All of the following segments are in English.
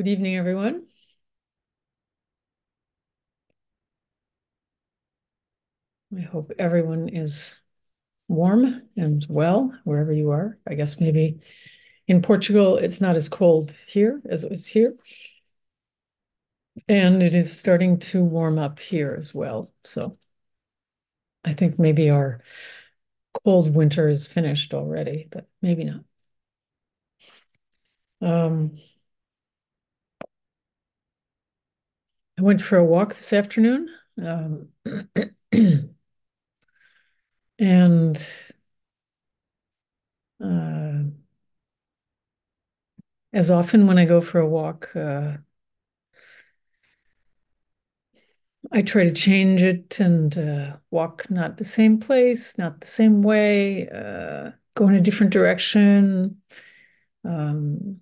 Good evening, everyone. I hope everyone is warm and well wherever you are. I guess maybe in Portugal it's not as cold here as it is here. And it is starting to warm up here as well. So I think maybe our cold winter is finished already, but maybe not. Um, I went for a walk this afternoon. Um, and uh, as often when I go for a walk, uh, I try to change it and uh, walk not the same place, not the same way, uh, go in a different direction, um,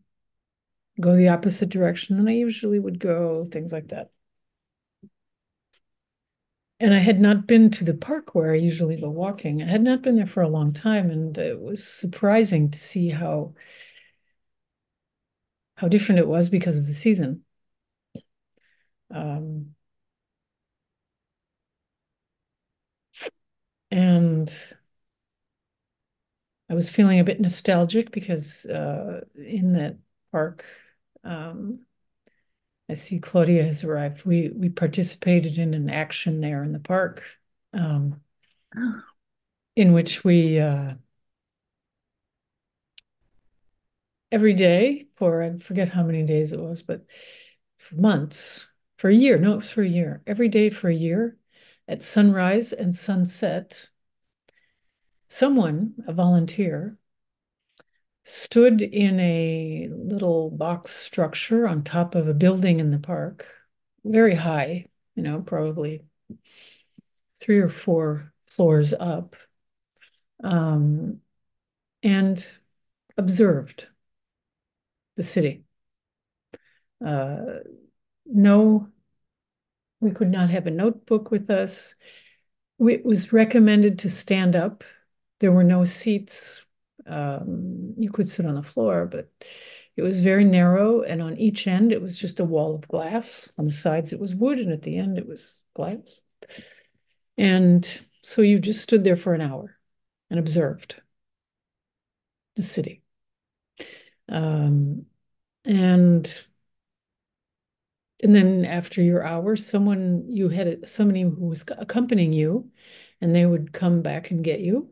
go the opposite direction than I usually would go, things like that. And I had not been to the park where I usually go walking. I had not been there for a long time, and it was surprising to see how how different it was because of the season. Um, and I was feeling a bit nostalgic because uh, in that park, um, I see Claudia has arrived. We we participated in an action there in the park, um, oh. in which we uh, every day for I forget how many days it was, but for months, for a year. No, it was for a year. Every day for a year, at sunrise and sunset, someone, a volunteer, stood in a little box structure on top of a building in the park, very high, you know, probably three or four floors up, um, and observed the city. Uh, no, we could not have a notebook with us. It was recommended to stand up. There were no seats um, you could sit on the floor, but it was very narrow. And on each end, it was just a wall of glass. On the sides, it was wood. And at the end, it was glass. And so you just stood there for an hour and observed the city. Um, and and then after your hour, someone you had somebody who was accompanying you, and they would come back and get you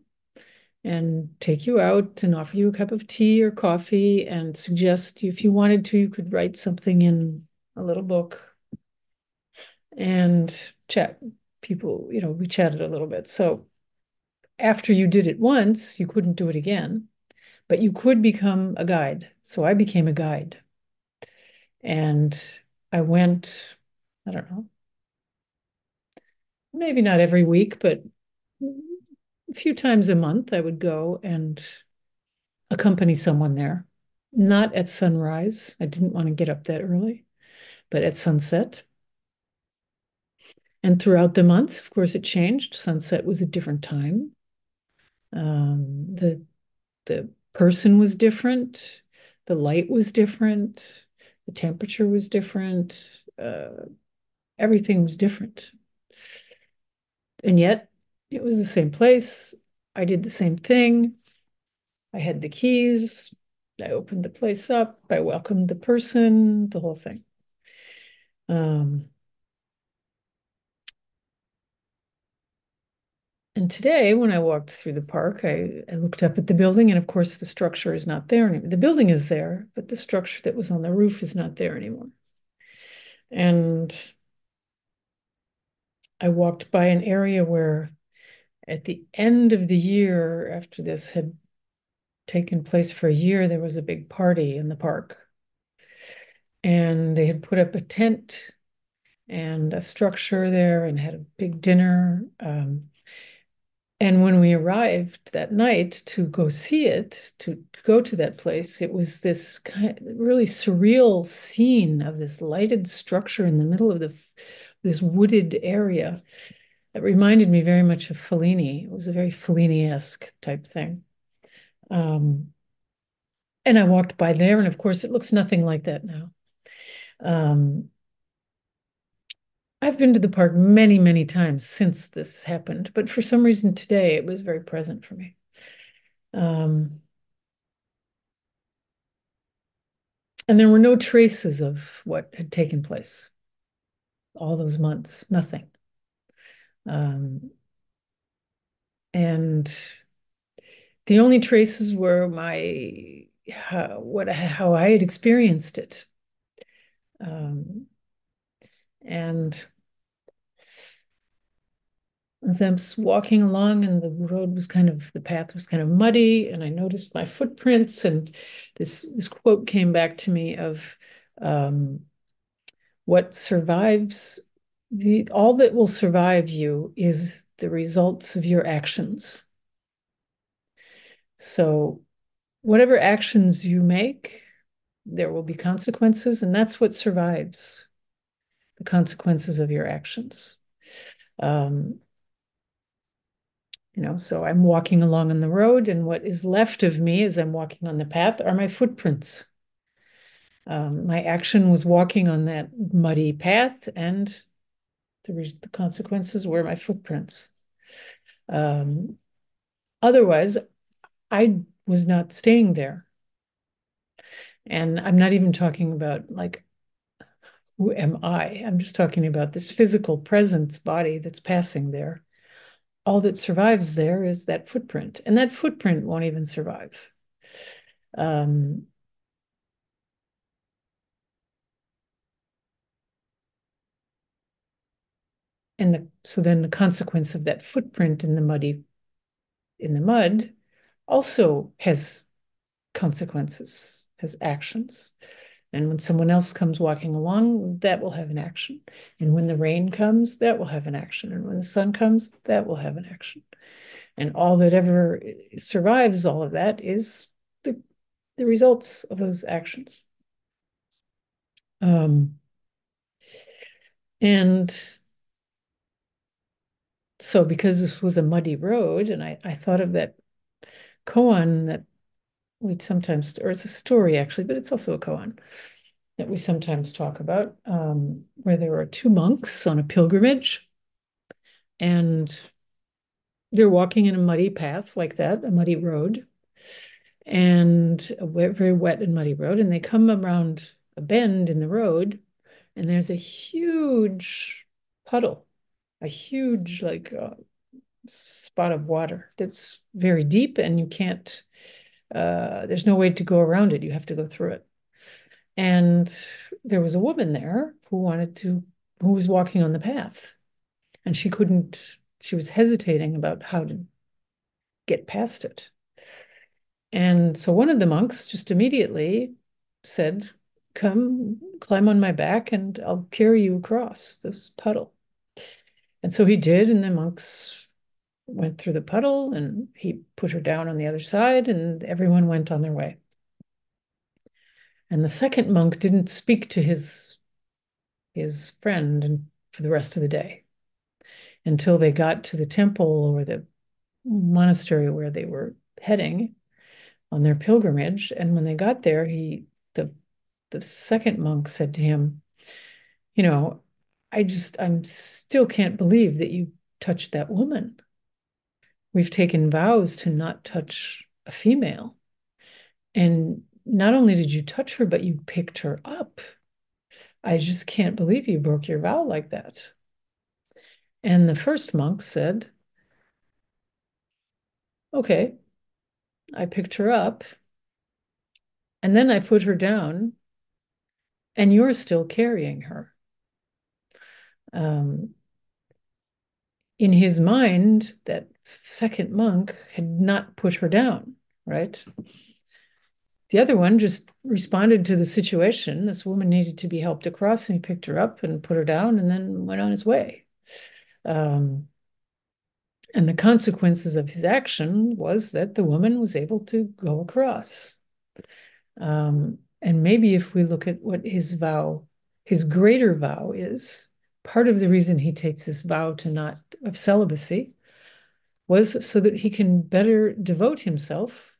and take you out and offer you a cup of tea or coffee and suggest if you wanted to, you could write something in a little book and chat. People, you know, we chatted a little bit. So after you did it once, you couldn't do it again, but you could become a guide. So I became a guide. And I went, I don't know, maybe not every week, but few times a month, I would go and accompany someone there. Not at sunrise. I didn't want to get up that early, but at sunset. And throughout the months, of course, it changed. Sunset was a different time. Um, the the person was different. The light was different. The temperature was different. Uh, everything was different. And yet, it was the same place. I did the same thing. I had the keys. I opened the place up. I welcomed the person, the whole thing. Um, and today, when I walked through the park, I, I looked up at the building, and of course, the structure is not there anymore. The building is there, but the structure that was on the roof is not there anymore. And I walked by an area where at the end of the year, after this had taken place for a year, there was a big party in the park. And they had put up a tent and a structure there and had a big dinner. Um, and when we arrived that night to go see it, to go to that place, it was this kind of really surreal scene of this lighted structure in the middle of the this wooded area. It reminded me very much of Fellini. It was a very Fellini-esque type thing. Um, and I walked by there, and of course, it looks nothing like that now. Um, I've been to the park many, many times since this happened, but for some reason today it was very present for me. Um, and there were no traces of what had taken place all those months, nothing. Um, and the only traces were my how, what how I had experienced it. Um, and as I was walking along, and the road was kind of the path was kind of muddy, and I noticed my footprints, and this this quote came back to me of um, what survives the all that will survive you is the results of your actions. So, whatever actions you make, there will be consequences, and that's what survives the consequences of your actions. Um, you know, so I'm walking along on the road, and what is left of me as I'm walking on the path are my footprints. Um, my action was walking on that muddy path, and the, the consequences were my footprints. Um, otherwise, I was not staying there. And I'm not even talking about like, who am I? I'm just talking about this physical presence body that's passing there. All that survives there is that footprint, and that footprint won't even survive. Um, and the, so then the consequence of that footprint in the muddy in the mud also has consequences, has actions. And when someone else comes walking along, that will have an action. And when the rain comes, that will have an action. And when the sun comes, that will have an action. And all that ever survives all of that is the, the results of those actions. Um, and so because this was a muddy road, and I, I thought of that koan that we sometimes, or it's a story actually, but it's also a koan that we sometimes talk about, um, where there are two monks on a pilgrimage, and they're walking in a muddy path like that, a muddy road, and a very wet and muddy road, and they come around a bend in the road, and there's a huge puddle, a huge like uh, spot of water that's very deep, and you can't uh, there's no way to go around it. You have to go through it. And there was a woman there who wanted to, who was walking on the path. And she couldn't, she was hesitating about how to get past it. And so one of the monks just immediately said, Come, climb on my back, and I'll carry you across this puddle. And so he did, and the monks went through the puddle and he put her down on the other side and everyone went on their way. And the second monk didn't speak to his his friend and for the rest of the day until they got to the temple or the monastery where they were heading on their pilgrimage. And when they got there, he the the second monk said to him, you know, I just I'm still can't believe that you touched that woman. We've taken vows to not touch a female. And not only did you touch her, but you picked her up. I just can't believe you broke your vow like that. And the first monk said, Okay, I picked her up, and then I put her down, and you're still carrying her. Um, in his mind, that second monk had not put her down, right? The other one just responded to the situation. This woman needed to be helped across, and he picked her up and put her down and then went on his way. Um, and the consequences of his action was that the woman was able to go across. Um, and maybe if we look at what his vow, his greater vow is, part of the reason he takes this vow to not of celibacy was so that he can better devote himself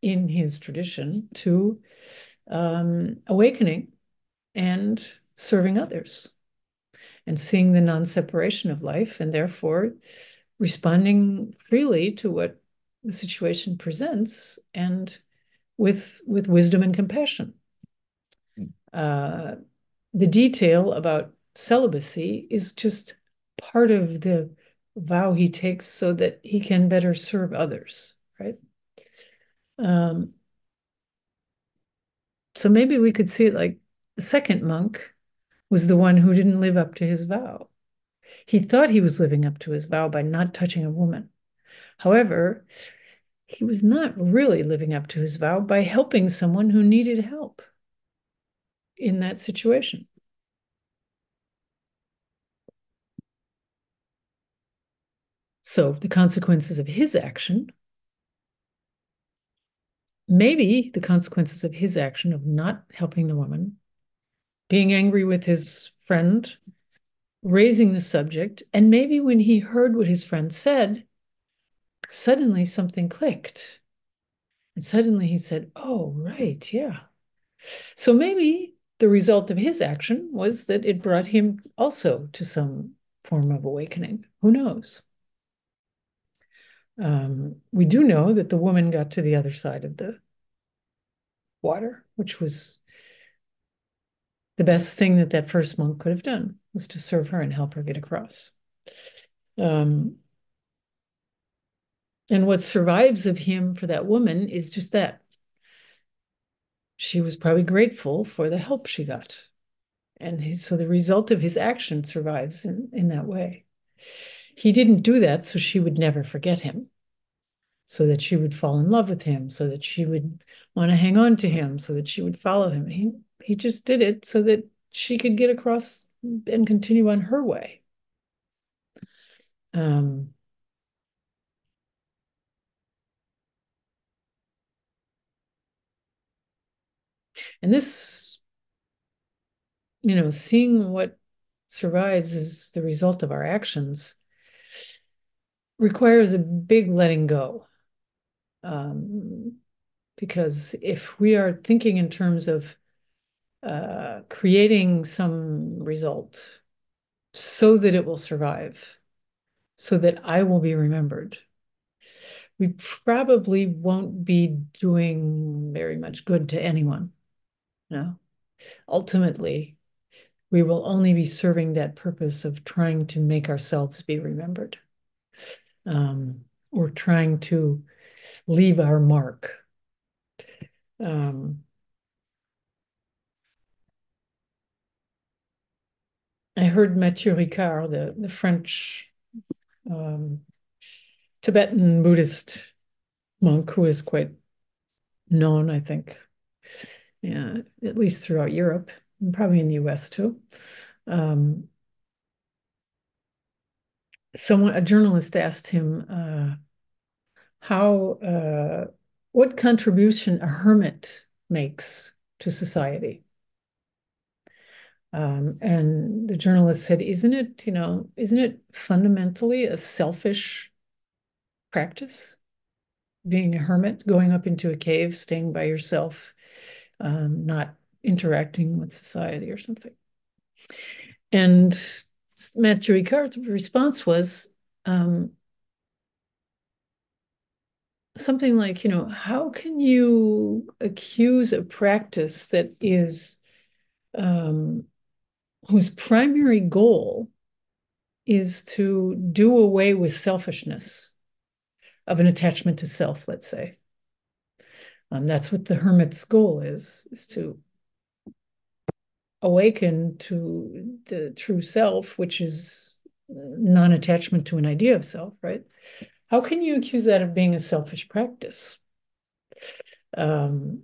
in his tradition to um, awakening and serving others and seeing the non separation of life and therefore responding freely to what the situation presents and with with wisdom and compassion. Hmm. Uh, the detail about celibacy is just part of the vow he takes so that he can better serve others, right? Um, so maybe we could see it like the second monk was the one who didn't live up to his vow. He thought he was living up to his vow by not touching a woman. However, he was not really living up to his vow by helping someone who needed help in that situation. So the consequences of his action, maybe the consequences of his action of not helping the woman, being angry with his friend, raising the subject, and maybe when he heard what his friend said, suddenly something clicked. And suddenly he said, Oh, right, yeah. So maybe the result of his action was that it brought him also to some form of awakening. Who knows? Um, we do know that the woman got to the other side of the water, which was the best thing that that first monk could have done was to serve her and help her get across. Um, and what survives of him for that woman is just that. She was probably grateful for the help she got. And he, so the result of his action survives in, in that way. He didn't do that so she would never forget him, so that she would fall in love with him, so that she would want to hang on to him, so that she would follow him. He he just did it so that she could get across and continue on her way. Um, and this, you know, seeing what survives is the result of our actions requires a big letting go. Um, because if we are thinking in terms of uh, creating some result so that it will survive, so that I will be remembered, we probably won't be doing very much good to anyone. No. Ultimately, we will only be serving that purpose of trying to make ourselves be remembered um, or trying to leave our mark. Um, I heard Matthieu Ricard, the, the French um, Tibetan Buddhist monk who is quite known, I think, yeah, at least throughout Europe, and probably in the US too. Um, someone, a journalist asked him uh, how, uh, what contribution a hermit makes to society. Um, and the journalist said, isn't it, you know, isn't it fundamentally a selfish practice? Being a hermit, going up into a cave, staying by yourself, um, not interacting with society or something. And Matthieu Ricard's response was um, something like, you know, how can you accuse a practice that is um, whose primary goal is to do away with selfishness of an attachment to self, let's say. Um, that's what the hermit's goal is, is to awaken to the true self, which is non-attachment to an idea of self, right? How can you accuse that of being a selfish practice? Um,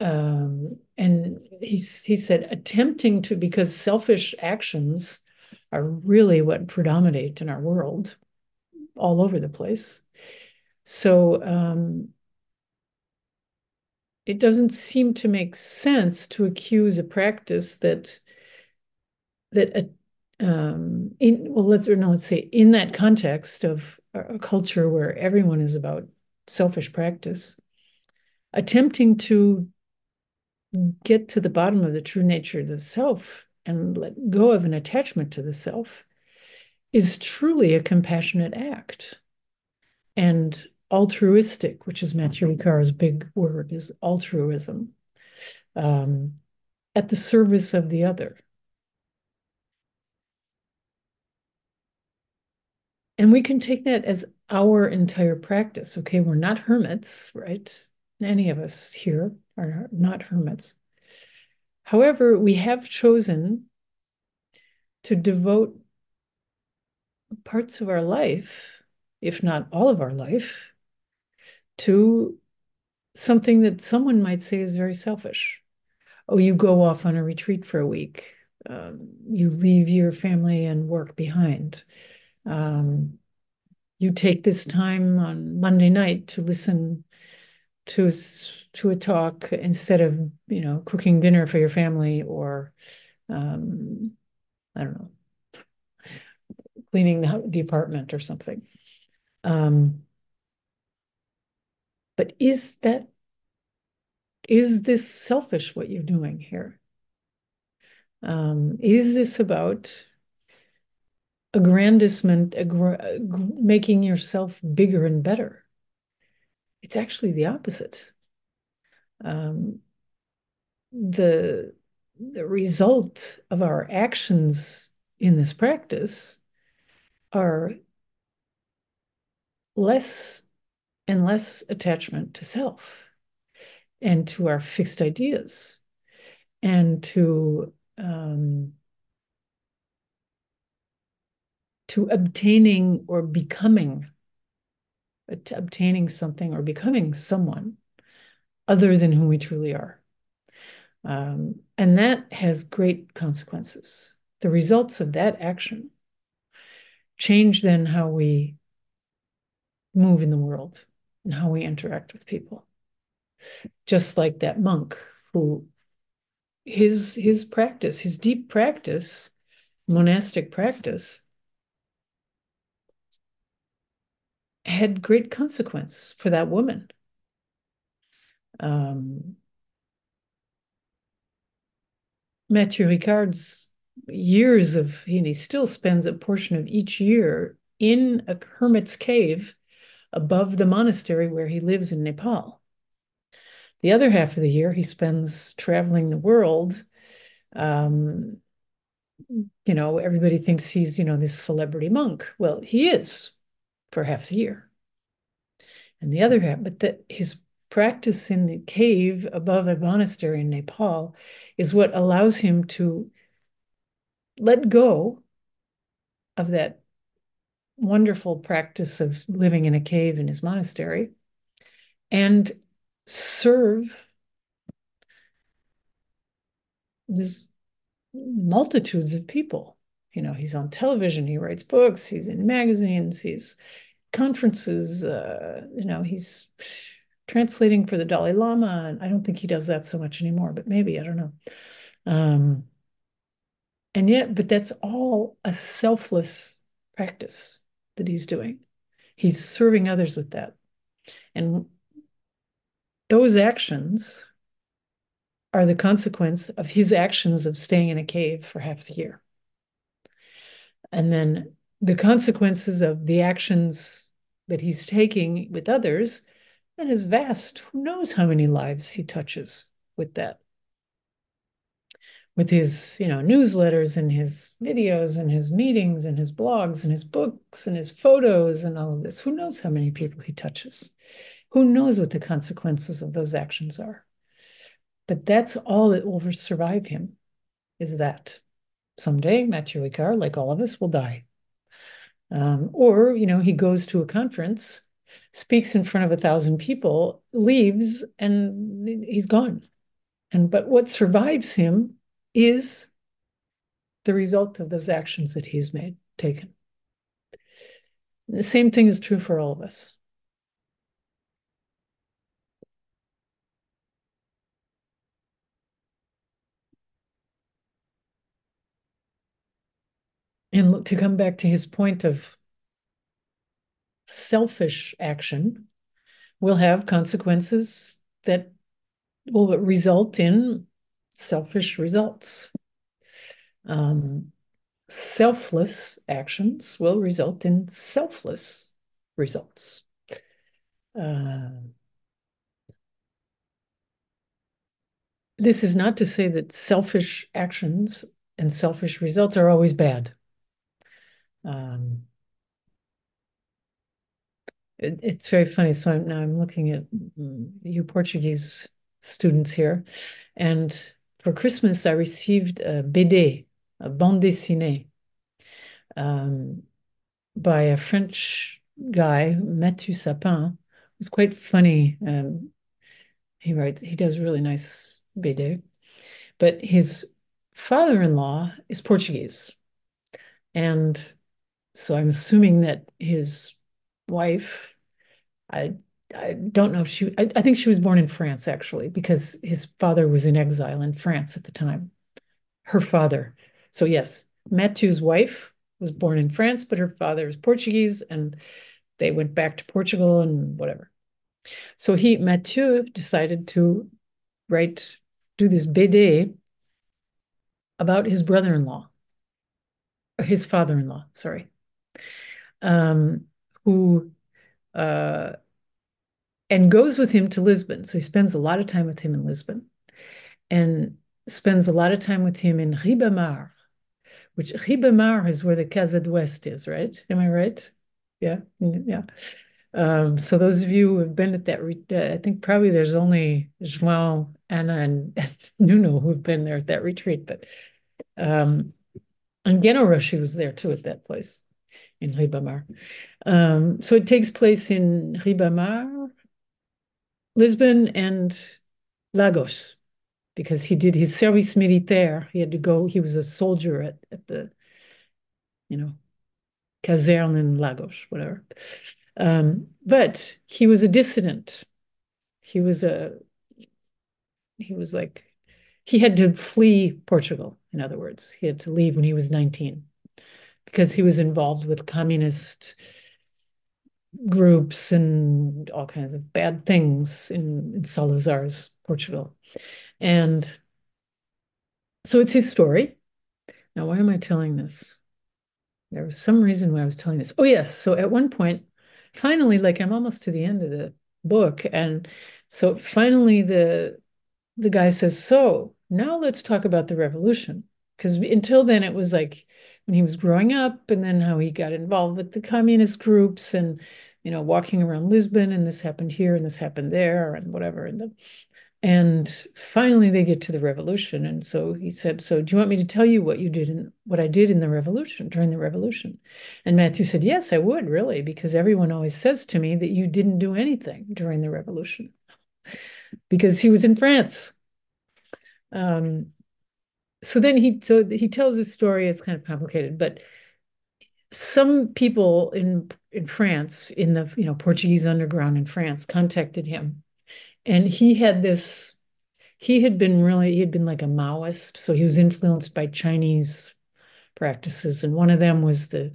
um, and he, he said, attempting to, because selfish actions are really what predominate in our world all over the place. So um, it doesn't seem to make sense to accuse a practice that that uh, um, in well let's or no let's say in that context of a culture where everyone is about selfish practice attempting to get to the bottom of the true nature of the self and let go of an attachment to the self is truly a compassionate act. And altruistic, which is Matthieu Ricard's big word, is altruism, um, at the service of the other. And we can take that as our entire practice. Okay, we're not hermits, right? Any of us here are not hermits. However, we have chosen to devote parts of our life, if not all of our life, to something that someone might say is very selfish. Oh, you go off on a retreat for a week. Um, you leave your family and work behind. Um, you take this time on Monday night to listen to to a talk instead of you know cooking dinner for your family or um, I don't know cleaning the, the apartment or something. Um, but is that is this selfish what you're doing here? Um, is this about aggrandizement, making yourself bigger and better? It's actually the opposite. Um, the the result of our actions in this practice are less and less attachment to self and to our fixed ideas and to um, to obtaining or becoming obtaining something or becoming someone other than who we truly are. Um, and that has great consequences. The results of that action change then how we move in the world and how we interact with people. Just like that monk who his his practice, his deep practice, monastic practice, had great consequence for that woman. Um, Matthieu Ricard's years of, and he still spends a portion of each year in a hermit's cave above the monastery where he lives in Nepal. The other half of the year, he spends traveling the world. Um, you know, everybody thinks he's, you know, this celebrity monk. Well, he is for half the year. And the other half, but that his practice in the cave above a monastery in Nepal is what allows him to let go of that wonderful practice of living in a cave in his monastery and serve these multitudes of people. You know, he's on television, he writes books, he's in magazines, he's conferences, uh, you know, he's translating for the Dalai Lama. And I don't think he does that so much anymore, but maybe, I don't know. Um, and yet, but that's all a selfless practice that he's doing. He's serving others with that. And those actions are the consequence of his actions of staying in a cave for half the year. And then the consequences of the actions that he's taking with others and his vast, who knows how many lives he touches with that with his you know newsletters and his videos and his meetings and his blogs and his books and his photos and all of this. Who knows how many people he touches? Who knows what the consequences of those actions are? But that's all that will survive him is that someday Matthieu Ricard like all of us will die. Um, or you know he goes to a conference speaks in front of a thousand people leaves and he's gone. And but what survives him is the result of those actions that he's made, taken. The same thing is true for all of us. And to come back to his point of selfish action will have consequences that will result in selfish results. Um, selfless actions will result in selfless results. Uh, this is not to say that selfish actions and selfish results are always bad. Um, it, it's very funny. So I'm, now I'm looking at mm, you Portuguese students here, and for Christmas I received a BD, a bande dessinée, um, by a French guy, Mathieu Sapin. It's quite funny. Um, he writes, he does really nice BD, but his father-in-law is Portuguese, and so I'm assuming that his wife, I I don't know if she, I, I, think she was born in France actually, because his father was in exile in France at the time. Her father. So, yes, Mathieu's wife was born in France, but her father is Portuguese, and they went back to Portugal and whatever. So, he, Mathieu, decided to write, do this BD about his brother in law, his father in law, sorry um, who uh, and goes with him to Lisbon. So he spends a lot of time with him in Lisbon and spends a lot of time with him in Ribamar, which Ribamar is where the Casa do Oeste is, right? Am I right? Yeah, yeah. Um, so those of you who have been at that, uh, I think probably there's only João, Anna, and, Nuno who've been there at that retreat, but um, and was there too at that place in Ribamar. Um, so it takes place in Ribamar, Lisbon, and Lagos, because he did his service militaire. He had to go, he was a soldier at, at the, you know, caserne in Lagos, whatever. Um, but he was a dissident. He was a, he was like, he had to flee Portugal, in other words. He had to leave when he was 19 because he was involved with communist groups and all kinds of bad things in, in Salazar's Portugal. And so it's his story. Now, why am I telling this? There was some reason why I was telling this. Oh, yes. So at one point, finally, like I'm almost to the end of the book. And so finally the the guy says, So now let's talk about the revolution. Because until then it was like when he was growing up and then how he got involved with the communist groups and you know walking around lisbon and this happened here and this happened there and whatever and the, and finally they get to the revolution and so he said so do you want me to tell you what you did in what i did in the revolution during the revolution and Mathieu said yes i would really because everyone always says to me that you didn't do anything during the revolution because he was in france um, so then he so he tells his story. It's kind of complicated, but some people in in France, in the you know Portuguese underground in France, contacted him, and he had this. He had been really he had been like a Maoist, so he was influenced by Chinese practices, and one of them was the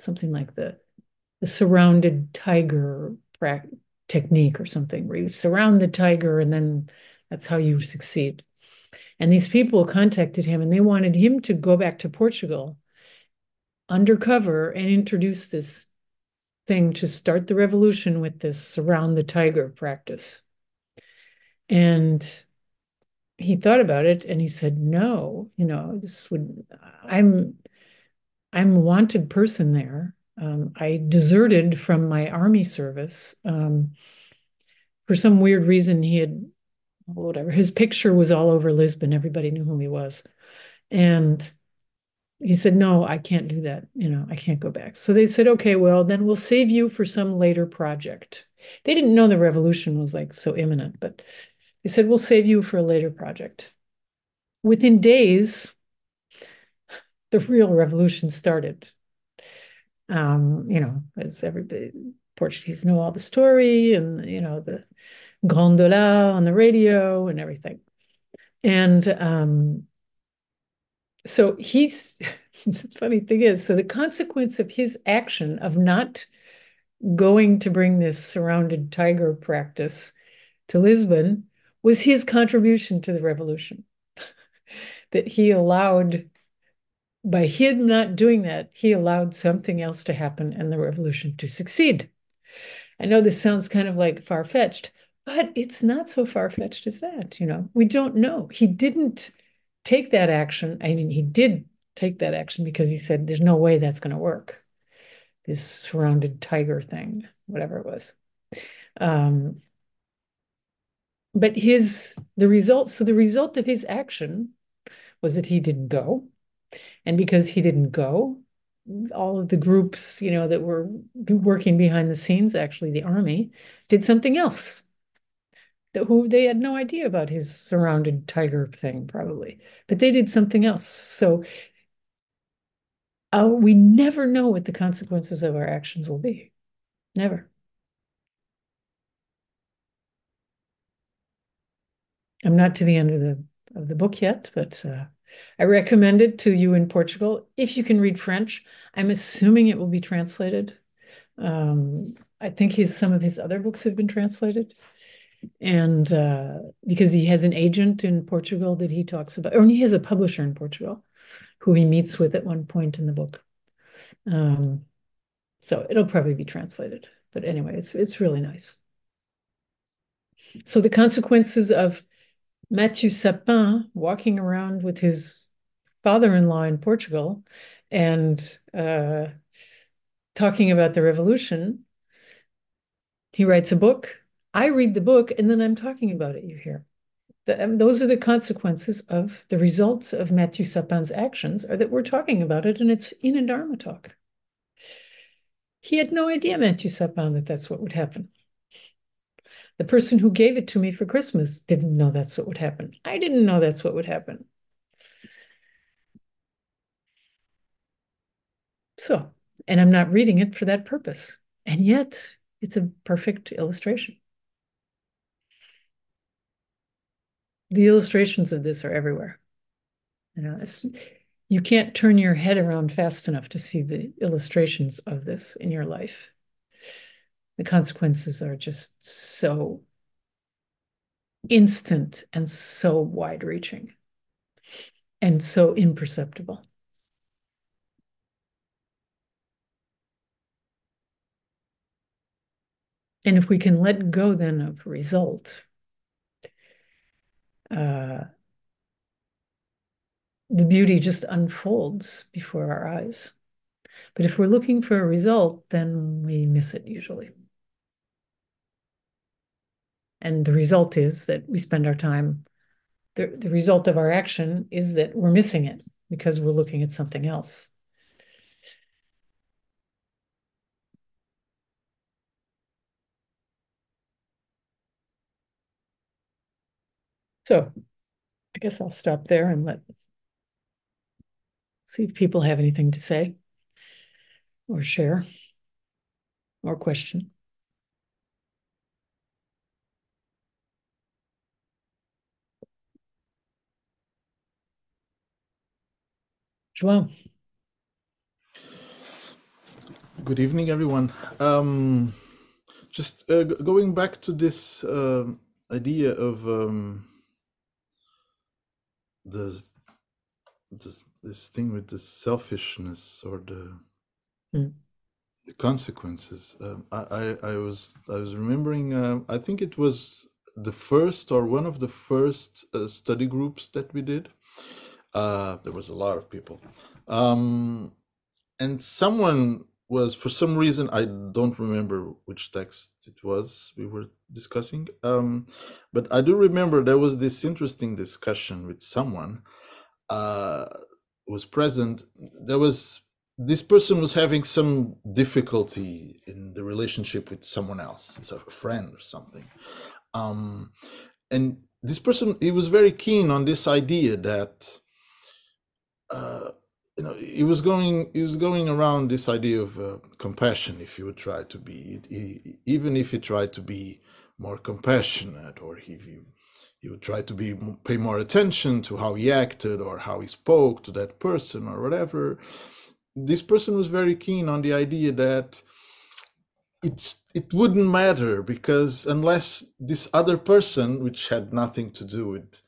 something like the the surrounded tiger technique or something, where you surround the tiger and then that's how you succeed. And these people contacted him and they wanted him to go back to Portugal undercover and introduce this thing to start the revolution with this surround the tiger practice. And he thought about it and he said, no, you know, this would, I'm, I'm a wanted person there. Um, I deserted from my army service. Um, for some weird reason, he had whatever. His picture was all over Lisbon. Everybody knew who he was. And he said, No, I can't do that. You know, I can't go back. So they said, Okay, well, then we'll save you for some later project. They didn't know the revolution was like so imminent, but they said, We'll save you for a later project. Within days, the real revolution started. Um, you know, as everybody Portuguese know all the story and you know the Grândola on the radio and everything. And um, so he's, the funny thing is, so the consequence of his action of not going to bring this surrounded tiger practice to Lisbon was his contribution to the revolution. that he allowed, by him not doing that, he allowed something else to happen and the revolution to succeed. I know this sounds kind of like far fetched, but it's not so far fetched as that. You know, we don't know. He didn't take that action. I mean, he did take that action because he said, there's no way that's going to work. This surrounded tiger thing, whatever it was. Um, but his, the result, so the result of his action was that he didn't go. And because he didn't go, all of the groups, you know, that were working behind the scenes, actually the army, did something else. That who they had no idea about his surrounded tiger thing, probably, but they did something else. So uh, we never know what the consequences of our actions will be. Never. I'm not to the end of the of the book yet, but uh, I recommend it to you in Portugal if you can read French. I'm assuming it will be translated. Um, I think his some of his other books have been translated, and uh, because he has an agent in Portugal that he talks about, or he has a publisher in Portugal who he meets with at one point in the book. Um, so it'll probably be translated. But anyway, it's it's really nice. So the consequences of Mathieu Sapin walking around with his father-in-law in Portugal and uh, talking about the revolution. He writes a book. I read the book, and then I'm talking about it. You hear. The, um, those are the consequences of the results of Mathieu Sapin's actions are that we're talking about it and it's in a Dharma talk. He had no idea, Mathieu Sapin, that that's what would happen. The person who gave it to me for Christmas didn't know that's what would happen. I didn't know that's what would happen. So, and I'm not reading it for that purpose. And yet, it's a perfect illustration. The illustrations of this are everywhere. You know, you can't turn your head around fast enough to see the illustrations of this in your life. The consequences are just so instant and so wide reaching and so imperceptible. And if we can let go then of result, uh, the beauty just unfolds before our eyes. But if we're looking for a result, then we miss it usually. And the result is that we spend our time, the, the result of our action is that we're missing it because we're looking at something else. So I guess I'll stop there and let see if people have anything to say or share or question. João. Good evening, everyone. Um, just uh, going back to this uh, idea of um, the this this thing with the selfishness or the mm. the consequences. Um, I, I, I was I was remembering. Uh, I think it was the first or one of the first uh, study groups that we did. Uh, there was a lot of people, um, and someone was for some reason I don't remember which text it was we were discussing, um, but I do remember there was this interesting discussion with someone uh, was present. There was this person was having some difficulty in the relationship with someone else, so a friend or something, um, and this person he was very keen on this idea that. Uh, you know he was going he was going around this idea of uh, compassion if you would try to be he, even if he tried to be more compassionate or he, he he would try to be pay more attention to how he acted or how he spoke to that person or whatever this person was very keen on the idea that it's it wouldn't matter because unless this other person, which had nothing to do with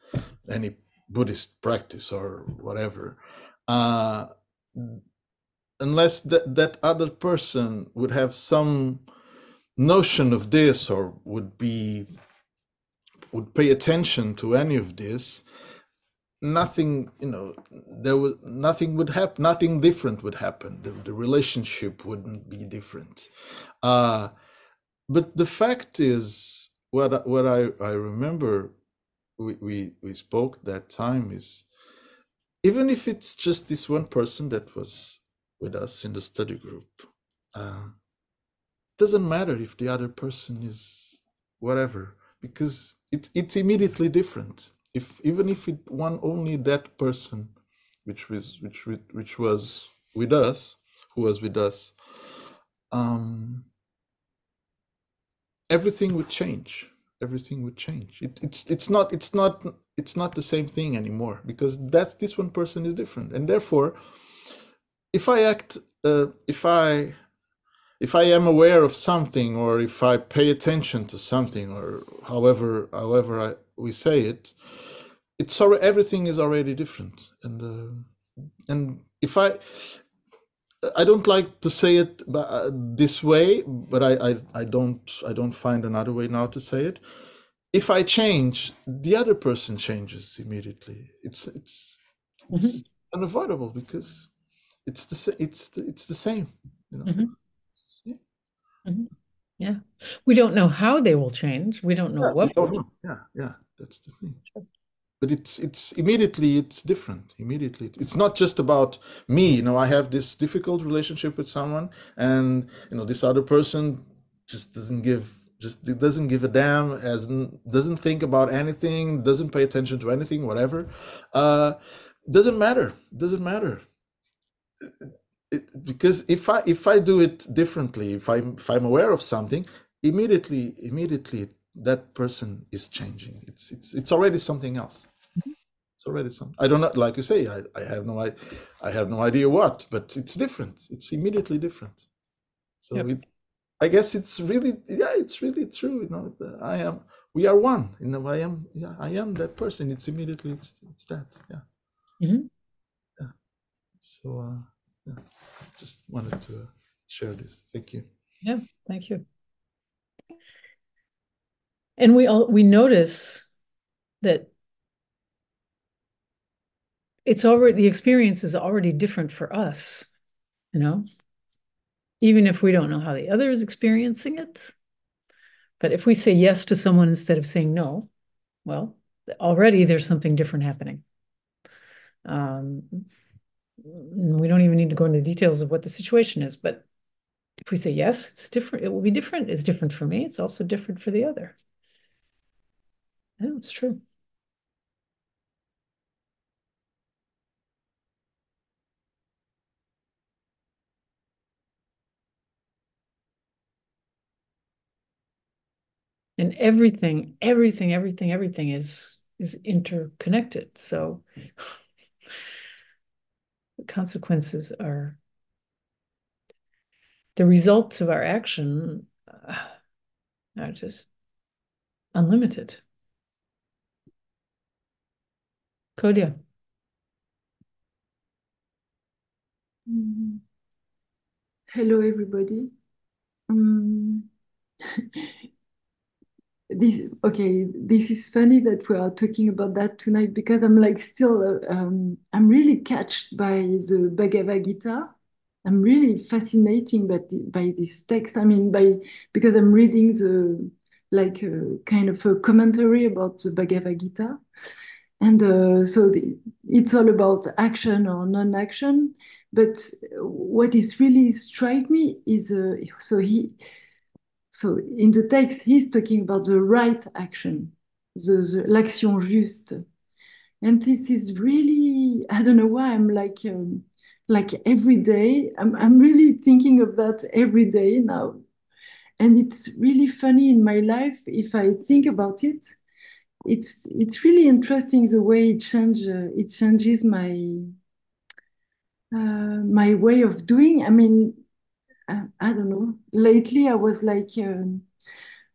any Buddhist practice or whatever, uh, unless that that other person would have some notion of this or would be would pay attention to any of this nothing you know there was nothing would happen nothing different would happen. The, the relationship wouldn't be different. Uh but the fact is what what i i remember we we, we spoke that time is even if it's just this one person that was with us in the study group uh, doesn't matter if the other person is whatever because it, it's immediately different. If even if it one only that person which was which which was with us who was with us um everything would change. Everything would change. It, it's it's not it's not it's not the same thing anymore because that's this one person is different and therefore if i act uh, if i if I am aware of something or if I pay attention to something or however however I, we say it, it's sorry everything is already different and uh, and if I I don't like to say it uh, this way, but I, I I don't I don't find another way now to say it. If I change, the other person changes immediately. It's it's, it's mm-hmm. unavoidable because it's the it's the, it's the same. You know. Mm-hmm. Mm-hmm. Yeah. We don't know how they will change. We don't know yeah, what. Don't know. Yeah, yeah, that's the thing. But it's it's immediately it's different. Immediately, it's not just about me. You know, I have this difficult relationship with someone, and you know, this other person just doesn't give just doesn't give a damn, as doesn't think about anything, doesn't pay attention to anything, whatever. Uh, doesn't matter. Doesn't matter it, because if I if I do it differently, if i'm if I'm aware of something, immediately immediately that person is changing. It's it's it's already something else. Mm-hmm. It's already something. I don't know. Like you say, I, I have no I, I have no idea what, but it's different. It's immediately different. So yep. it, I guess it's really yeah, it's really true. You know, I am. We are one. You know, I am. Yeah, I am that person. It's immediately. It's it's that. Yeah. Mm-hmm. Yeah. So. uh yeah, just wanted to share this. Thank you. Yeah, thank you. And we all we notice that it's already the experience is already different for us, you know, even if we don't know how the other is experiencing it. But if we say yes to someone instead of saying no, well, already there's something different happening. Um, we don't even need to go into details of what the situation is, but if we say yes, it's different, it will be different. It's different for me. It's also different for the other. Yeah, it's true. And everything, everything, everything, everything is is interconnected. So the consequences are the results of our action uh, are just unlimited. Claudia. Mm. Hello, everybody. Um, this okay this is funny that we are talking about that tonight because i'm like still uh, um, i'm really catched by the bhagavad gita. I'm really fascinating by, by this text. I mean by because i'm reading the like uh, kind of a commentary about the bhagavad gita. And uh, so the, it's all about action or non-action. But what is really strike me is uh, so he so in the text, he's talking about the right action, the, l'action juste. And this is really, I don't know why I'm like, um, like every day, I'm, I'm really thinking of that every day now. And it's really funny in my life if I think about it. It's it's really interesting the way it change uh, it changes my uh, my way of doing. I mean, I, I, don't know. Lately, I was like, um,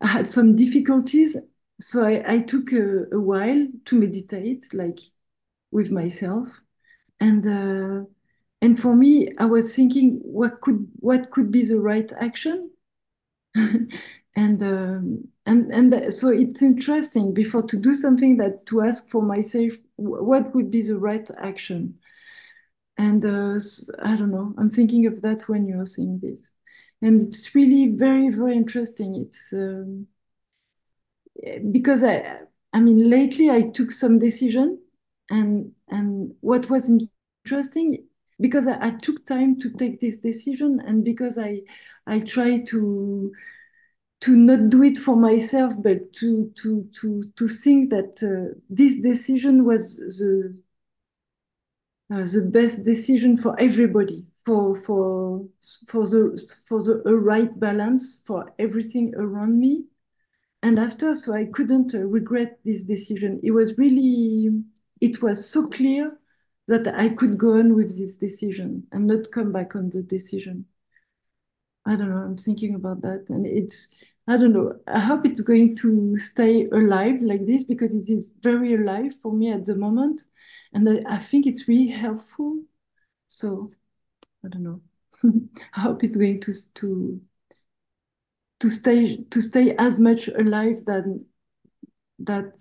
I had some difficulties. So I, I took a, a, while to meditate, like with myself. And uh, and for me, I was thinking, what could what could be the right action? and um, and and so it's interesting before to do something that to ask for myself what would be the right action and uh, i don't know. I'm thinking of that when you're saying this. And it's really very very interesting. It's um, because i i mean lately i took some decision and and what was interesting because I, I took time to take this decision and because i i try to to not do it for myself, but to to to to think that uh, this decision was the uh, the best decision for everybody, for for for the for the right balance for everything around me, and after, so I couldn't uh, regret this decision. It was really, it was so clear that I could go on with this decision and not come back on the decision. I don't know. I'm thinking about that, and it's I don't know. I hope it's going to stay alive like this because it is very alive for me at the moment. And I, think it's really helpful. So I don't know. I hope it's going to to to stay to stay as much alive than that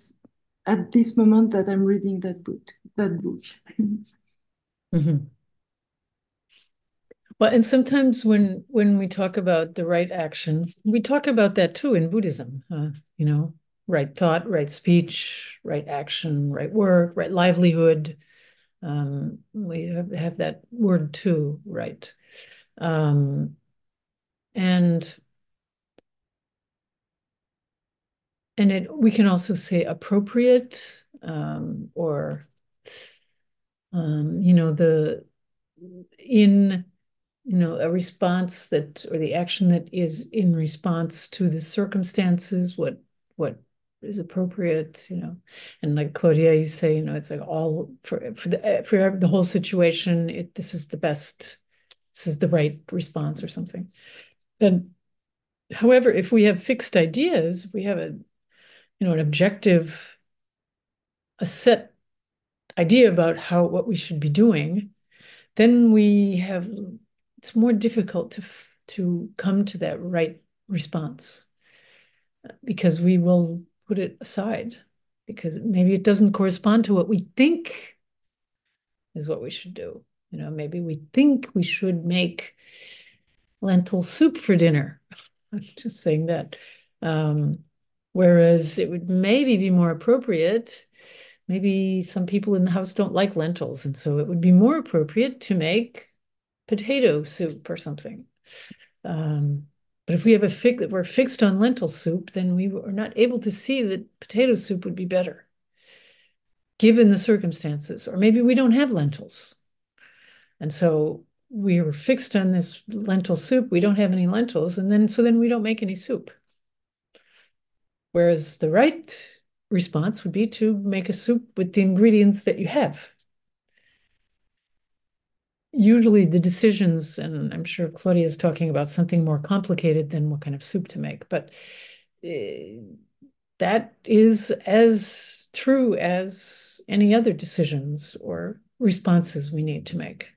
at this moment that I'm reading that book that book. mm -hmm. Well, and sometimes when when we talk about the right action, we talk about that too in Buddhism. Uh, you know, right thought, right speech, right action, right work, right livelihood. Um, we have, have, that word too, right? Um, and and it we can also say appropriate um, or um, you know the in you know, a response that or the action that is in response to the circumstances, what what is appropriate, you know. And like Claudia, you say, you know, it's like all for for the eh, for the whole situation, it this is the best, this is the right response or something. And however, if we have fixed ideas, we have a you know an objective, a set idea about how what we should be doing, then we have it's more difficult to to come to that right response because we will put it aside because maybe it doesn't correspond to what we think is what we should do. You know, maybe we think we should make lentil soup for dinner. I'm just saying that. Um, whereas it would maybe be more appropriate. Maybe some people in the house don't like lentils, and so it would be more appropriate to make potato soup or something. Um, but if we have a fix that we're fixed on lentil soup, then we are not able to see that potato soup would be better, given the circumstances. Or maybe we don't have lentils, and so we are fixed on this lentil soup. We don't have any lentils, and then so then we don't make any soup. Whereas the right response would be to make a soup with the ingredients that you have usually the decisions, and I'm sure Claudia is talking about something more complicated than what kind of soup to make, but uh, that is as true as any other decisions or responses we need to make.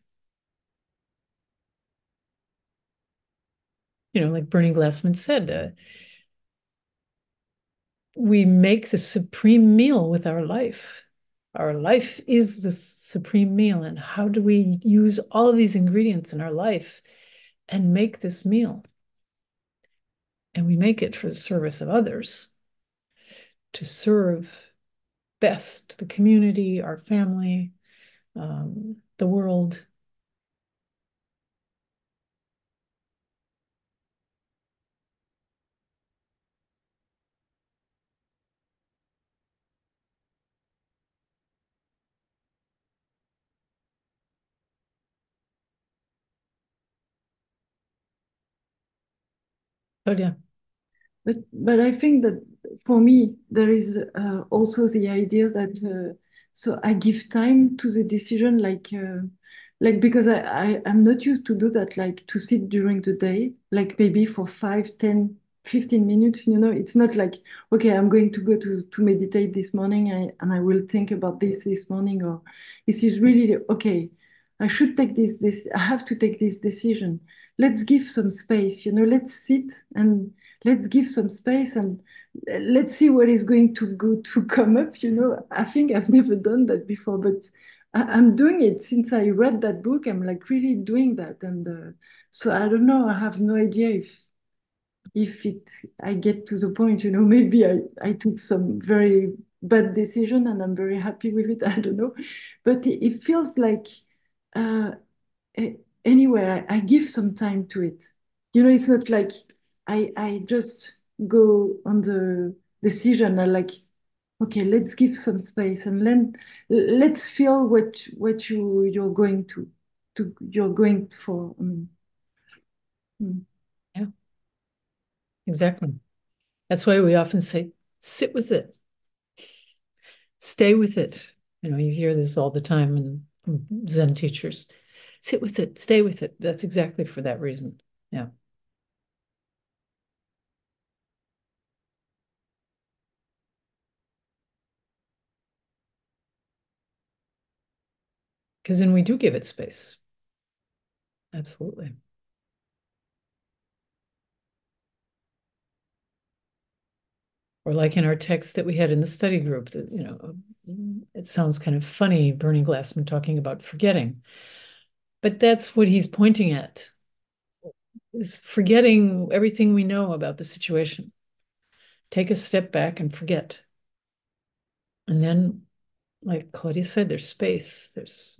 You know, like Bernie Glassman said, uh, we make the supreme meal with our life. Our life is the supreme meal. And how do we use all of these ingredients in our life and make this meal? And we make it for the service of others, to serve best the community, our family, um, the world. Oh yeah. But but I think that for me there is uh, also the idea that uh, so I give time to the decision, like uh, like because I, I i'm not used to do that like to sit during the day like maybe for five ten 15 minutes you know it's not like okay i'm going to go to, to meditate this morning I, and i will think about this this morning or this is really okay i should take this this i have to take this decision let's give some space you know let's sit and let's give some space and let's see what is going to go to come up you know. I think i've never done that before but I, am doing it. Since i read that book i'm like really doing that. And uh, so i don't know. I have no idea if if it i get to the point you know. Maybe i i took some very bad decision and i'm very happy with it. I don't know. But it, it feels like uh, anyway I, I give some time to it. You know it's not like i i just go on the decision I like okay let's give some space and then let's feel what what you you're going to to you're going for I mean, hmm. yeah. Exactly. That's why we often say sit with it. Stay with it. You know you hear this all the time in zen teachers sit with it stay with it that's exactly for that reason yeah because then we do give it space. Absolutely. Or like in our text that we had in the study group, that you know, it sounds kind of funny, Bernie Glassman talking about forgetting. But that's what he's pointing at is forgetting everything we know about the situation. Take a step back and forget. And then, like Claudia said, there's space, there's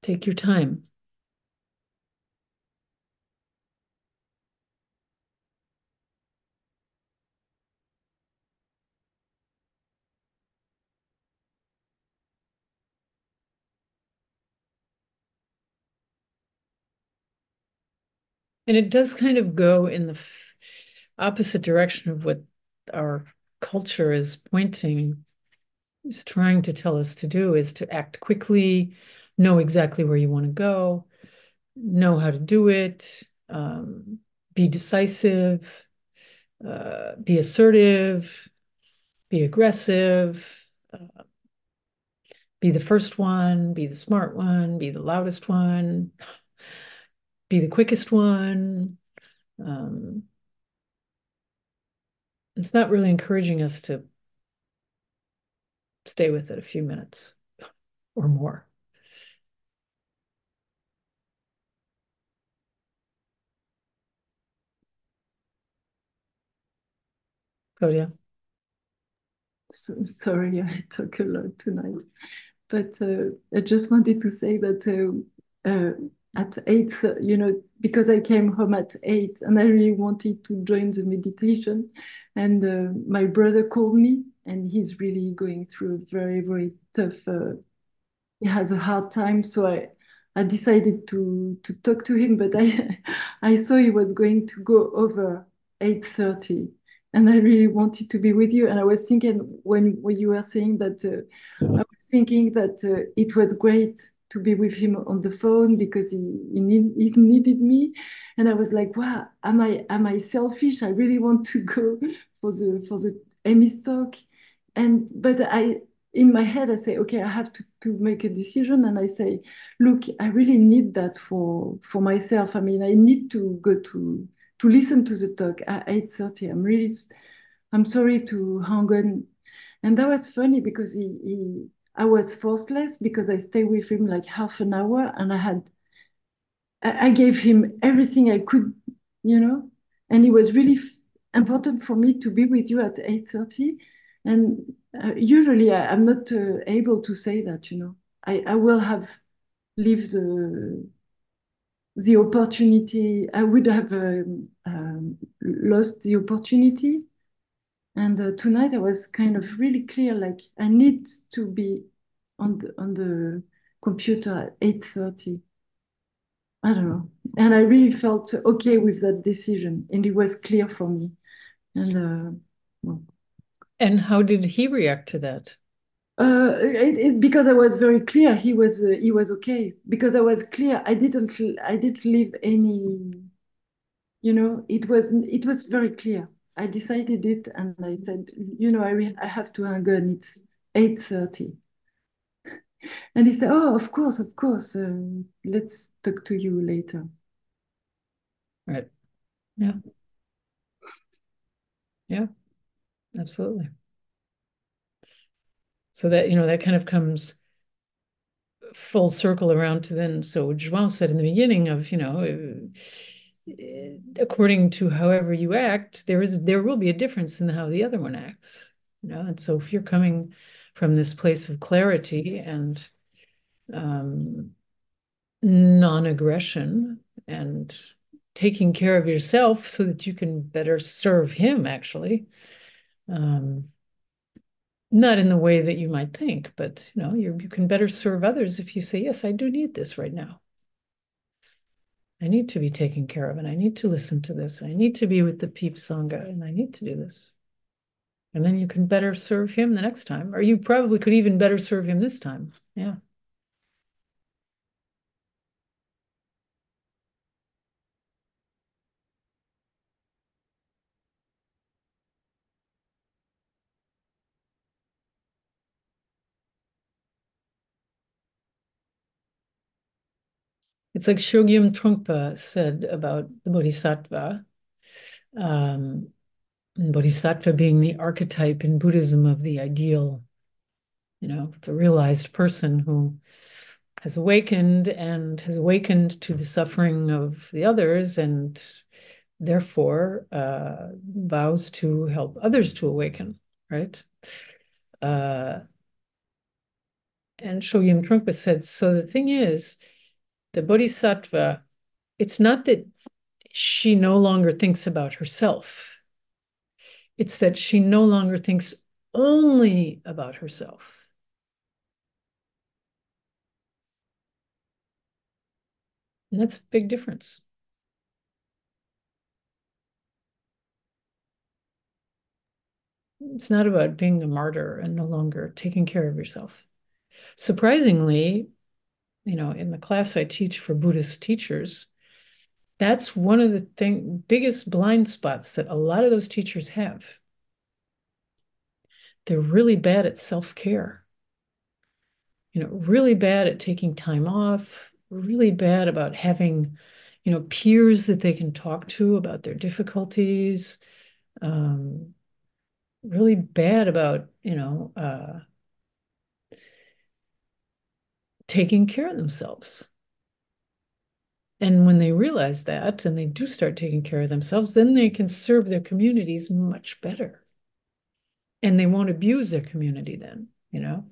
Take your time. And it does kind of go in the opposite direction of what our culture is pointing, is trying to tell us to do, is to act quickly, know exactly where you want to go, know how to do it, um, be decisive, uh, be assertive, be aggressive, uh, be the first one, be the smart one, be the loudest one, be the quickest one. Um, it's not really encouraging us to stay with it a few minutes or more. Claudia. So, sorry, I talk a lot tonight, but uh, I just wanted to say that uh, uh, at eight, you know, because I came home at eight and I really wanted to join the meditation, and uh, my brother called me, and he's really going through a very very tough. Uh, he has a hard time, so I. I decided to to talk to him, but I I saw he was going to go over 8:30 and I really wanted to be with you. And I was thinking when, when you were saying that, uh, I was thinking that uh, it was great to be with him on the phone because he, he, need, he, needed me. And I was like, wow, am I am I selfish? I really want to go for the for the Amy's talk. And but I in my head I say, okay, I have to, to make a decision. And I say, look, I really need that for for myself. I mean, I need to go to to listen to the talk at 8.30. I'm really, I'm sorry to hang on. And that was funny because he, he I was forceless because I stayed with him like half an hour and I had, I, gave him everything I could, you know, and it was really important for me to be with you at 8.30. And uh, usually I, am not uh, able to say that, you know, I, I will have leave the the opportunity, I would have um, um, lost the opportunity. And uh, tonight I was kind of really clear, like I need to be on the, on the computer at 8.30. I don't know. And I really felt okay with that decision. And it was clear for me. And uh, well. And how did he react to that? Uh, it, it, because I was very clear, he was uh, he was okay. Because I was clear, I didn't I didn't leave any. You know, it was it was very clear. I decided it, and I said, you know, I I have to hang on. It's eight thirty. And he said, "Oh, of course, of course. Uh, let's talk to you later." Right. Yeah. Yeah. Absolutely. So that, you know, that kind of comes full circle around to then, so João said in the beginning of, you know, according to however you act, there is there will be a difference in how the other one acts. You know, and so if you're coming from this place of clarity and um, non-aggression and taking care of yourself so that you can better serve him actually um, not in the way that you might think but you know you you can better serve others if you say yes i do need this right now i need to be taken care of and i need to listen to this i need to be with the peep sangha and i need to do this. And then you can better serve him the next time or you probably could even better serve him this time. Yeah It's like Chögyam Trungpa said about the Bodhisattva. Um, bodhisattva being the archetype in Buddhism of the ideal, you know, the realized person who has awakened and has awakened to the suffering of the others and therefore uh, vows to help others to awaken, right? Uh, and Chögyam Trungpa said, so the thing is, the bodhisattva, it's not that she no longer thinks about herself, it's that she no longer thinks only about herself. And that's a big difference. It's not about being a martyr and no longer taking care of yourself. Surprisingly, you know, in the class I teach for Buddhist teachers, that's one of the thing, biggest blind spots that a lot of those teachers have. They're really bad at self care, you know, really bad at taking time off, really bad about having, you know, peers that they can talk to about their difficulties, um, really bad about, you know, uh, taking care of themselves. And when they realize that and they do start taking care of themselves, then they can serve their communities much better. And they won't abuse their community then, you know?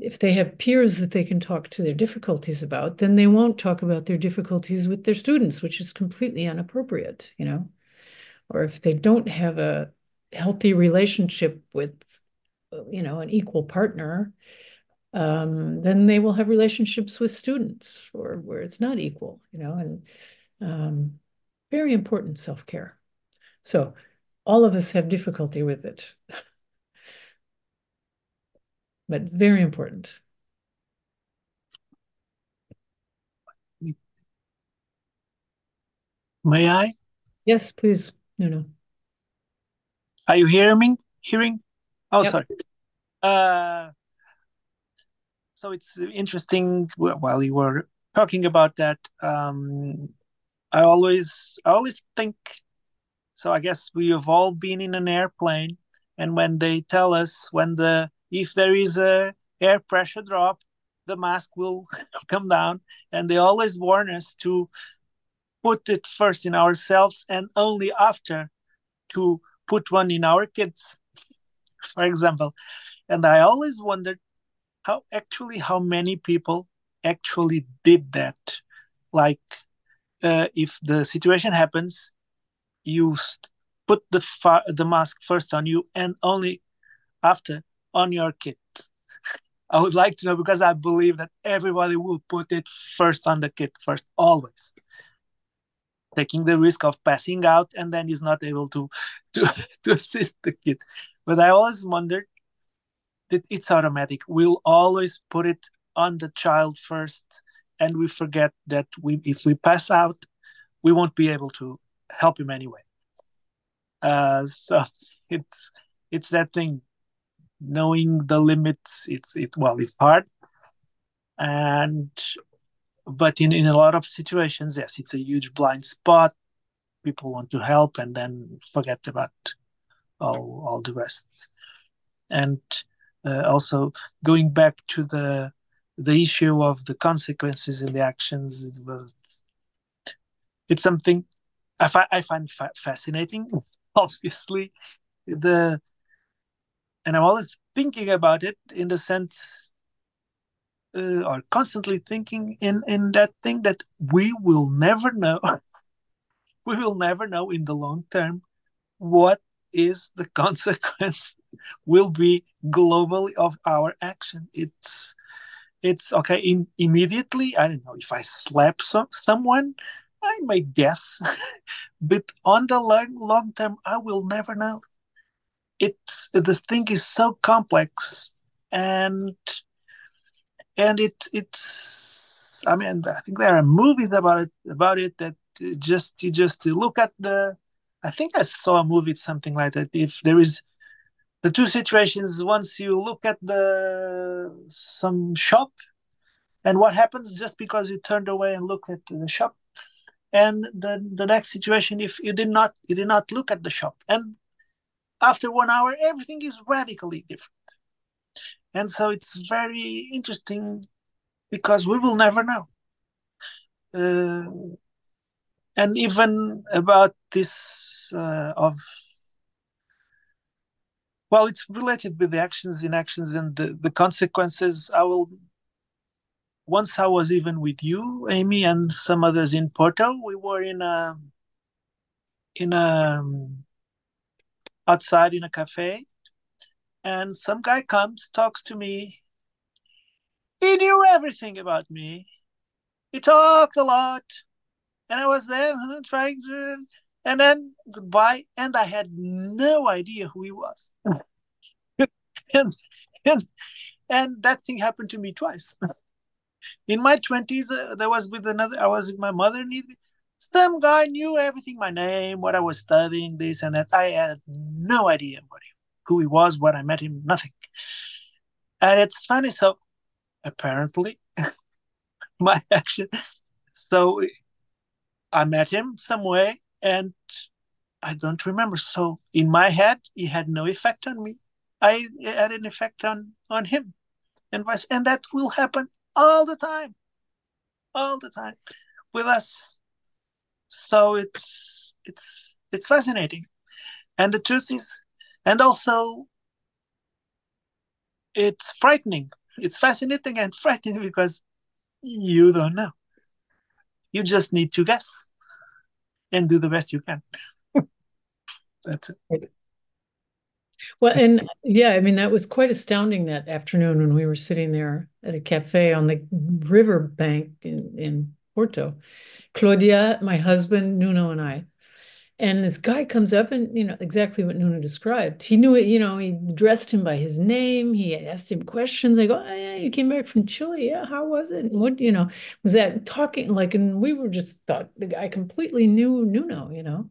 If they have peers that they can talk to their difficulties about, then they won't talk about their difficulties with their students, which is completely inappropriate, you know? Or if they don't have a healthy relationship with, you know, an equal partner, um, then they will have relationships with students or where it's not equal, you know, and um, very important self-care. So all of us have difficulty with it, but very important. May I? Yes, please. No, no. Are you hearing me? Hearing? Oh, yep. sorry. Uh, so it's interesting while you were talking about that um, i always i always think so i guess we have all been in an airplane and when they tell us when the if there is a air pressure drop the mask will come down and they always warn us to put it first in ourselves and only after to put one in our kids for example. And i always wondered how actually how many people actually did that? Like uh, if the situation happens you put the fa- the mask first on you and only after on your kids i would like to know because i believe that everybody will put it first on the kid first always. Taking the risk of passing out and then is not able to to to assist the kid but i always wondered that it's automatic. We'll always put it on the child first, and we forget that we if we pass out, we won't be able to help him anyway. Uh, so it's it's that thing, knowing the limits. It's it well, it's hard, and but in in a lot of situations, yes, it's a huge blind spot. People want to help and then forget about all all the rest. And also going back to the the issue of the consequences in the actions, it was it's something I, fi- I find fa- fascinating. Obviously, the and I'm always thinking about it in the sense uh, or constantly thinking in in that thing that we will never know we will never know in the long term what is the consequence will be globally of our action. It's it's okay in immediately i don't know if i slap some, someone i might guess but on the long long term i will never know. It's the thing is so complex and and it it's i mean i think there are movies about it about it that uh, just you just look at the i think i saw a movie something like that. If there is the two situations once you look at the some shop and what happens just because you turned away and looked at the shop and the the next situation if you did not you did not look at the shop and after one hour everything is radically different. And so it's very interesting because we will never know. Uh, and even about this uh, of well it's related with the actions in actions and the, the consequences i will once i was even with you amy and some others in porto we were in a in a um, outside in a cafe and some guy comes, talks to me. He knew everything about me. He talked a lot. And I was there trying to, and then goodbye. And I had no idea who he was. and, and, and that thing happened to me twice. In my 20s, uh, there was with another, I was with my mother. He, some guy knew everything my name, what I was studying, this and that. I had no idea what he who he was when I met him, nothing. And it's funny, so apparently my action. So I met him some way and I don't remember. So in my head, he had no effect on me. I had an effect on on him, and vice, and that will happen all the time, all the time with us. So it's it's it's fascinating, and the truth is, and also it's frightening it's fascinating and frightening because you don't know you just need to guess and do the best you can. That's it. Well and yeah i mean that was quite astounding that afternoon when we were sitting there at a cafe on the river bank in, in porto. Claudia my husband nuno and i and this guy comes up and, you know, exactly what Nuno described. He knew it, you know, he dressed him by his name. He asked him questions. I go, oh, yeah, you came back from Chile. Yeah, how was it? And what, you know, was that talking like, and we were just thought the guy completely knew Nuno, you know.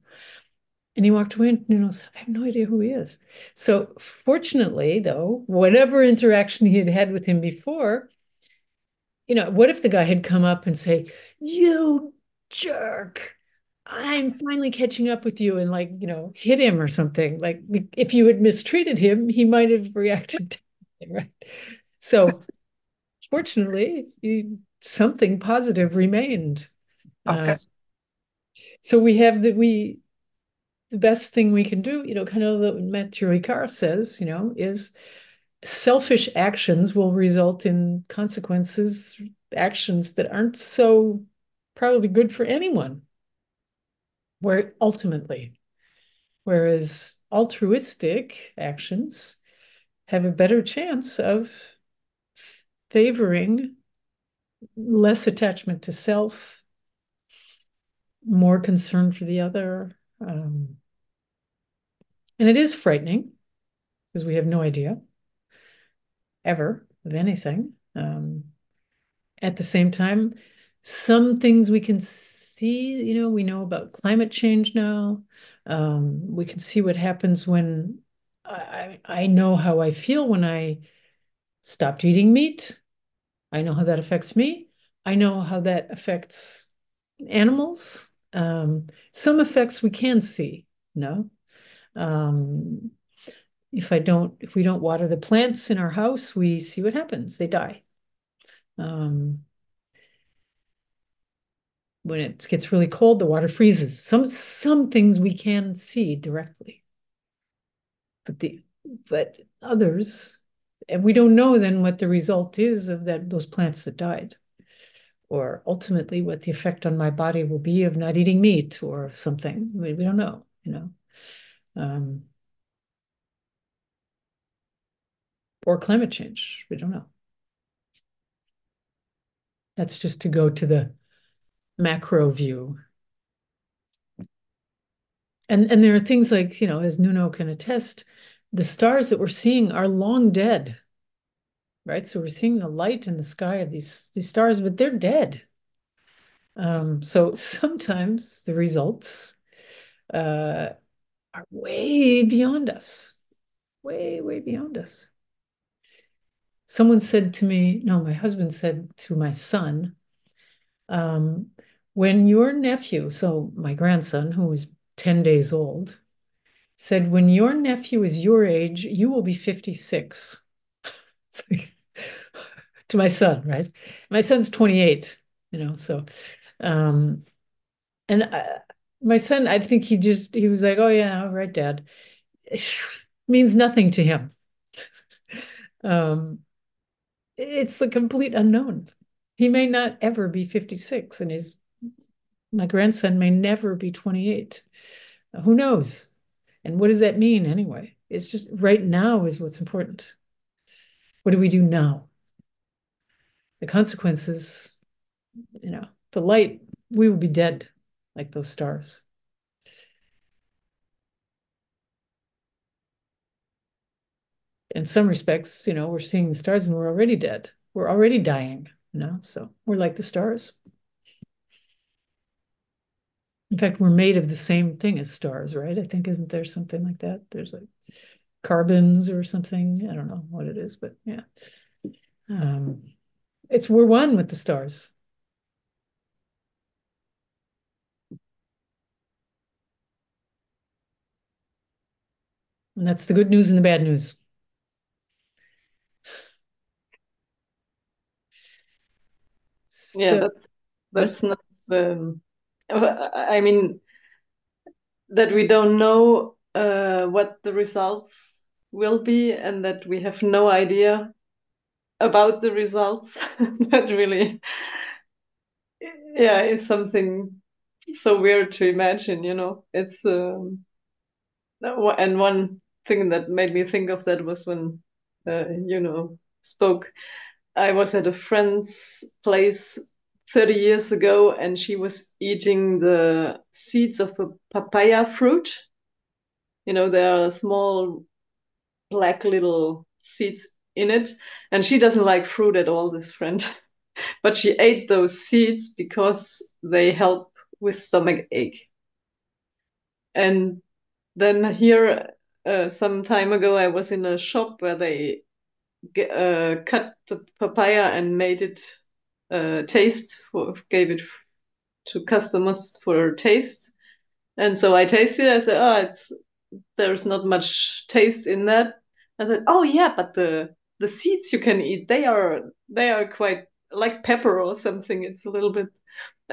And he walked away and Nuno said, I have no idea who he is. So fortunately, though, whatever interaction he had had with him before, you know, what if the guy had come up and say, you jerk, I'm finally catching up with you and like, you know, hit him or something. Like if you had mistreated him, he might have reacted right? So fortunately, you, something positive remained. Okay. Uh, so we have that we the best thing we can do, you know, kind of what Matthieu Ricard says, you know, is selfish actions will result in consequences, actions that aren't so probably good for anyone where ultimately, whereas altruistic actions have a better chance of favoring less attachment to self, more concern for the other. Um, and it is frightening because we have no idea. ever of anything. Um, at the same time, some things we can see, you know, we know about climate change now. Um, we can see what happens when I, I know how I feel when I stopped eating meat. I know how that affects me. I know how that affects animals. Um, some effects we can see, no. Um, if I don't, if we don't water the plants in our house, we see what happens. They die. Um, when it gets really cold, the water freezes. Some some things we can see directly, but the but others, and we don't know then what the result is of that those plants that died, or ultimately what the effect on my body will be of not eating meat or something. We, we don't know, you know. Um, or climate change. We don't know. That's just to go to the macro view. And and there are things like, you know, as Nuno can attest, the stars that we're seeing are long dead. Right? So we're seeing the light in the sky of these these stars, but they're dead. Um, so sometimes the results uh, are way beyond us, way, way beyond us. Someone said to me, no, my husband said to my son, um, when your nephew, so my grandson, who is 10 days old, said, When your nephew is your age, you will be 56. like, to my son, right? My son's 28, you know, so, um, and I, my son, I think he just, he was like, Oh, yeah, all right, dad. It means nothing to him. um, it's the complete unknown. He may not ever be 56, and his my grandson may never be 28. Who knows? And what does that mean anyway? It's just right now is what's important. What do we do now? The consequences, you know, the light, we will be dead like those stars. In some respects, you know, we're seeing the stars and we're already dead. We're already dying, you know, so we're like the stars. In fact, we're made of the same thing as stars, right? I think isn't there something like that? There's like carbons or something. I don't know what it is, but yeah. Um, it's we're one with the stars. And that's the good news and the bad news. Yeah, so, that's, that's not um, I mean, that we don't know uh, what the results will be and that we have no idea about the results. that really, yeah, is something so weird to imagine, you know. It's, um, and one thing that made me think of that was when, uh, you know, spoke. I was at a friend's place 30 years ago and she was eating the seeds of a papaya fruit. You know, there are small black little seeds in it. And she doesn't like fruit at all, this friend. but she ate those seeds because they help with stomach ache. And then here, uh, some time ago, I was in a shop where they uh, cut the papaya and made it uh, taste for, gave it to customers for taste. And so i tasted i said oh it's there's not much taste in that. I said oh yeah but the the seeds you can eat they are they are quite like pepper or something it's a little bit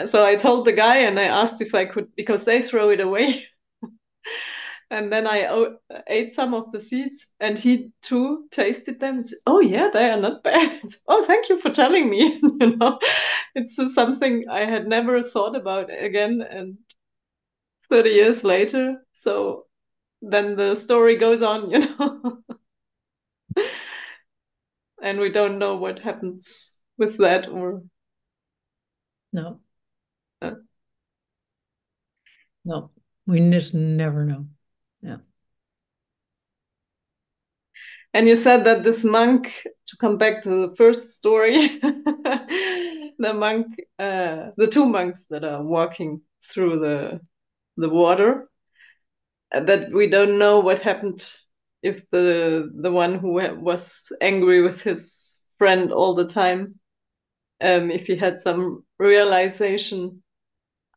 so i told the guy and i asked if i could because they throw it away and then I ate some of the seeds, and he too tasted them. Said, oh yeah, they are not bad. oh, thank you for telling me. you know, it's something I had never thought about again. And thirty years later, so then the story goes on, you know. and we don't know what happens with that or no. Uh, no, we just never know. Yeah. and you said that this monk, to come back to the first story, the monk, uh, the two monks that are walking through the the water, uh, that we don't know what happened if the the one who was angry with his friend all the time, um, if he had some realization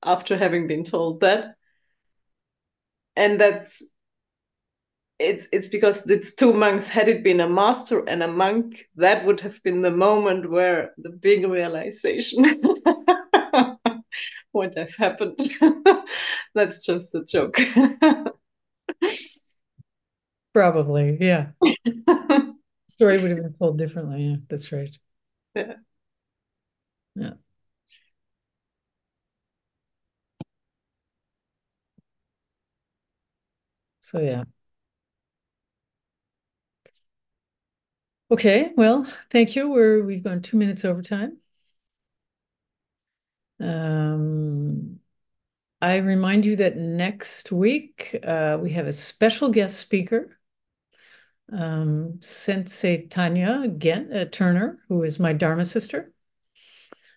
after having been told that, and that's it's it's because it's two monks had it been a master and a monk that would have been the moment where the big realization would have happened. That's just a joke. Probably yeah. Story would have been told differently yeah that's right. Yeah. Yeah. So yeah Okay, well, thank you. We're we've gone two minutes over time. Um, I remind you that next week uh, we have a special guest speaker, um, Sensei Tanya again, uh, Turner, who is my Dharma sister,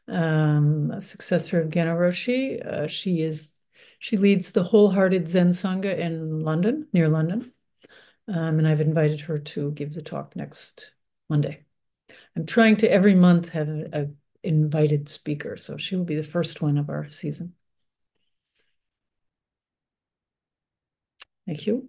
um, a successor of Genpo Roshi. Uh, she is she leads the Wholehearted Zen Sangha in London, near London, um, and I've invited her to give the talk next Monday. I'm trying to every month have an invited speaker, so she will be the first one of our season. Thank you.